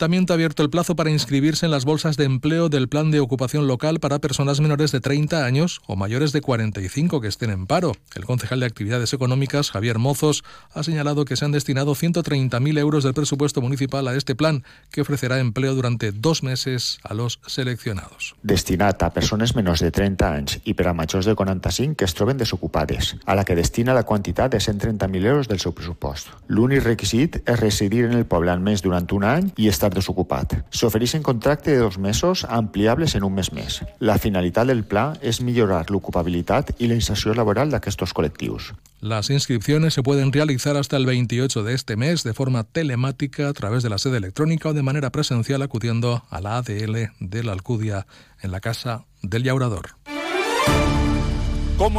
También ha abierto el plazo para inscribirse en las bolsas de empleo del Plan de Ocupación Local para personas menores de 30 años o mayores de 45 que estén en paro. El concejal de Actividades Económicas, Javier Mozos, ha señalado que se han destinado 130.000 euros del presupuesto municipal a este plan, que ofrecerá empleo durante dos meses a los seleccionados. Destinat a persones menors de 30 anys i per a de 45 que es troben desocupades, a la que destina la quantitat de 130.000 euros del seu pressupost. L'únic requisit és residir en el poble almenys durant un any i estar desocupat. S'ofereixen contracte de dos mesos ampliables en un mes més. La finalitat del pla és millorar l'ocupabilitat i la inserció laboral d'aquests col·lectius. Las inscripciones se pueden realizar hasta el 28 de este mes de forma telemática a través de la sede electrónica o de manera presencial acudiendo a la ADL de la Alcudia en la Casa del Llaurador.